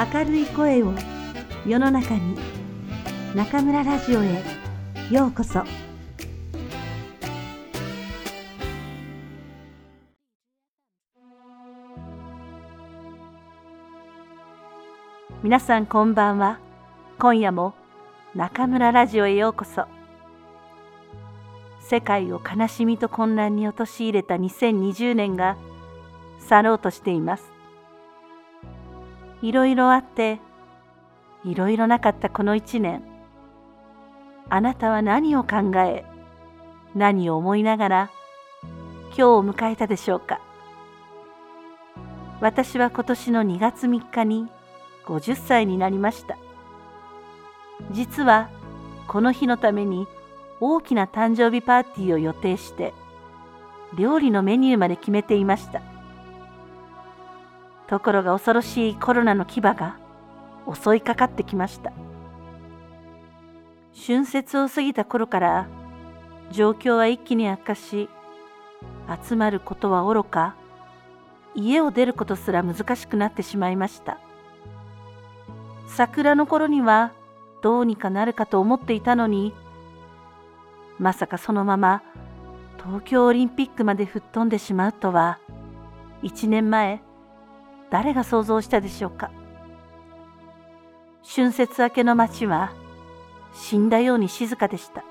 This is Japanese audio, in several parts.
明るい声を世の中に中村ラジオへようこそ。皆さんこんばんは。今夜も中村ラジオへようこそ。世界を悲しみと混乱に陥れた2020年が去ろうとしています。いろいろあっていろいろなかったこの一年。あなたは何を考え何を思いながら今日を迎えたでしょうか。私は今年の2月3日に50歳になりました。実はこの日のために大きな誕生日パーティーを予定して料理のメニューまで決めていました。ところが恐ろしいコロナの牙が襲いかかってきました。春節を過ぎた頃から状況は一気に悪化し集まることはおろか家を出ることすら難しくなってしまいました。桜の頃にはどうにかなるかと思っていたのにまさかそのまま東京オリンピックまで吹っ飛んでしまうとは1年前誰が想像したでしょうか？春節明けの街は死んだように静かでした。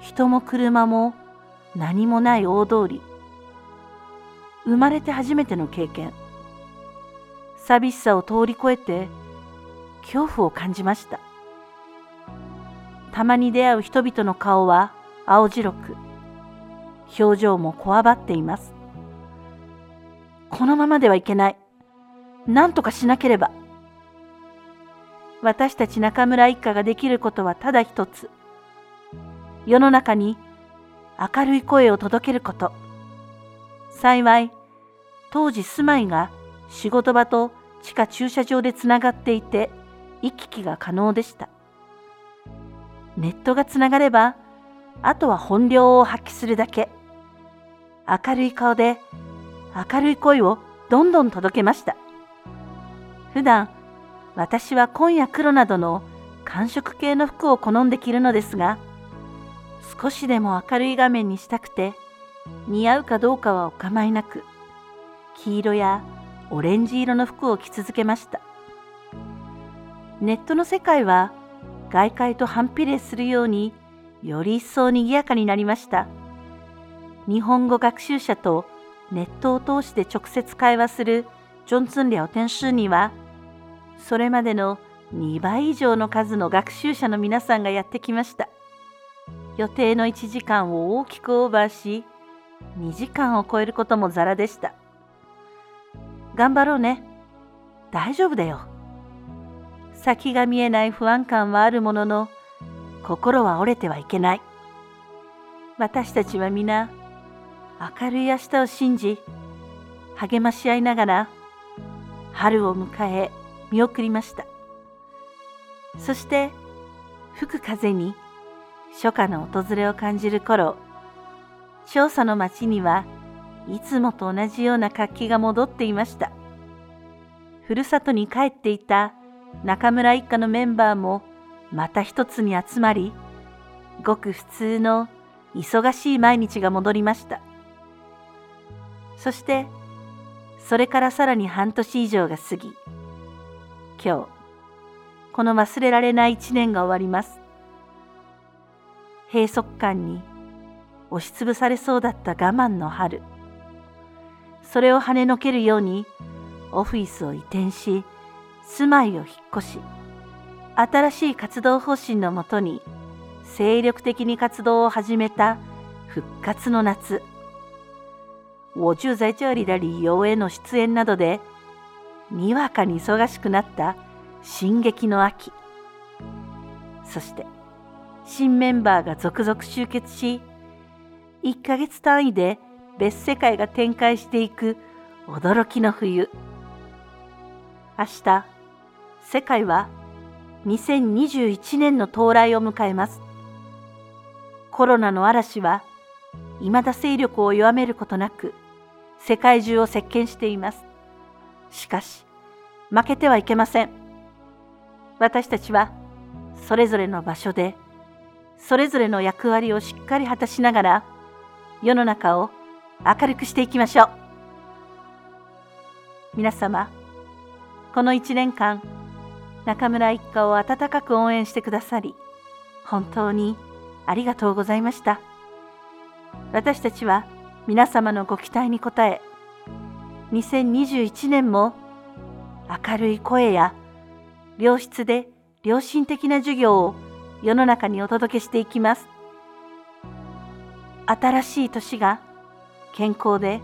人も車も何もない大通り。生まれて初めての経験。寂しさを通り越えて恐怖を感じました。たまに出会う人々の顔は青白く表情もこわばっています。このままではいけない。何とかしなければ。私たち中村一家ができることはただ一つ。世の中に明るい声を届けること。幸い、当時住まいが仕事場と地下駐車場でつながっていて、行き来が可能でした。ネットがつながれば、あとは本領を発揮するだけ。明るい顔で明るい声をどんどん届けました。普段私は紺や黒などの寒色系の服を好んで着るのですが少しでも明るい画面にしたくて似合うかどうかはお構いなく黄色やオレンジ色の服を着続けましたネットの世界は外界と反比例するようにより一層にぎやかになりました日本語学習者とネットを通して直接会話するジョンツン・リャオテンシュには、それまでの2倍以上の数の学習者の皆さんがやってきました。予定の1時間を大きくオーバーし、2時間を超えることもざらでした。頑張ろうね。大丈夫だよ。先が見えない不安感はあるものの、心は折れてはいけない。私たちは皆、明るい明日を信じ励まし合いながら春を迎え見送りました。そして吹く風に初夏の訪れを感じる頃調査の町にはいつもと同じような活気が戻っていました。ふるさとに帰っていた中村一家のメンバーもまた一つに集まりごく普通の忙しい毎日が戻りました。そしてそれからさらに半年以上が過ぎ今日この忘れられない一年が終わります閉塞感に押しつぶされそうだった我慢の春それを跳ねのけるようにオフィスを移転し住まいを引っ越し新しい活動方針のもとに精力的に活動を始めた復活の夏。我就在这里的理由への出演などで、にわかに忙しくなった進撃の秋。そして、新メンバーが続々集結し、1ヶ月単位で別世界が展開していく驚きの冬。明日、世界は2021年の到来を迎えます。コロナの嵐は未だ勢力を弱めることなく、世界中を席巻しています。しかし、負けてはいけません。私たちはそれぞれの場所でそれぞれの役割をしっかり果たしながら世の中を明るくしていきましょう。皆様、この一年間、中村一家を温かく応援してくださり、本当にありがとうございました。私たちは皆様のご期待に応え、2021年も明るい声や良質で良心的な授業を世の中にお届けしていきます。新しい年が健康で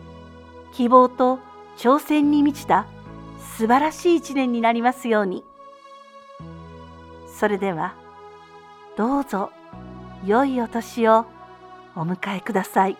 希望と挑戦に満ちた素晴らしい一年になりますように。それではどうぞ良いお年をお迎えください。